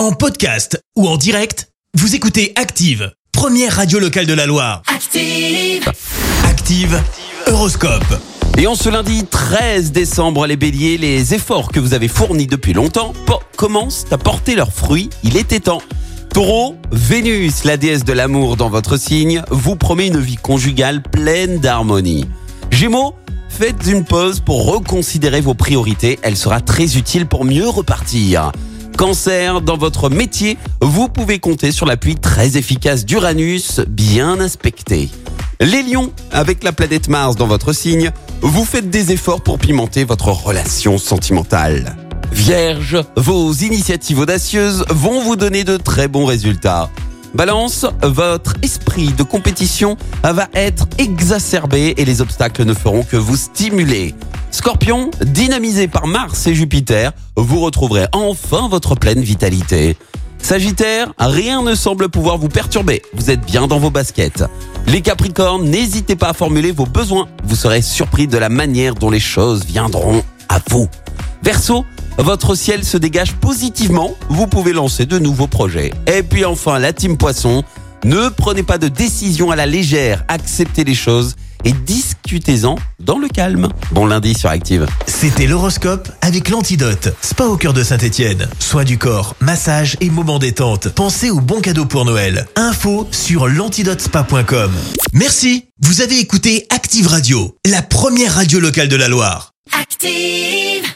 En podcast ou en direct, vous écoutez Active, première radio locale de la Loire. Active. Active, Horoscope. Et en ce lundi 13 décembre, les béliers, les efforts que vous avez fournis depuis longtemps po- commencent à porter leurs fruits. Il était temps. Taureau, Vénus, la déesse de l'amour dans votre signe, vous promet une vie conjugale pleine d'harmonie. Gémeaux, faites une pause pour reconsidérer vos priorités. Elle sera très utile pour mieux repartir. Cancer, dans votre métier, vous pouvez compter sur l'appui très efficace d'Uranus, bien inspecté. Les lions, avec la planète Mars dans votre signe, vous faites des efforts pour pimenter votre relation sentimentale. Vierge, vos initiatives audacieuses vont vous donner de très bons résultats. Balance, votre esprit de compétition va être exacerbé et les obstacles ne feront que vous stimuler. Scorpion, dynamisé par Mars et Jupiter, vous retrouverez enfin votre pleine vitalité. Sagittaire, rien ne semble pouvoir vous perturber. Vous êtes bien dans vos baskets. Les Capricornes, n'hésitez pas à formuler vos besoins. Vous serez surpris de la manière dont les choses viendront à vous. Verseau, votre ciel se dégage positivement. Vous pouvez lancer de nouveaux projets. Et puis enfin, la team Poisson, ne prenez pas de décision à la légère. Acceptez les choses et discutez-en dans le calme. Bon lundi sur Active. C'était l'horoscope avec l'antidote. Spa au cœur de Saint-Étienne. Soins du corps, massage et moments détente. Pensez aux bons cadeaux pour Noël. Info sur l'antidotespa.com. Merci. Vous avez écouté Active Radio, la première radio locale de la Loire. Active.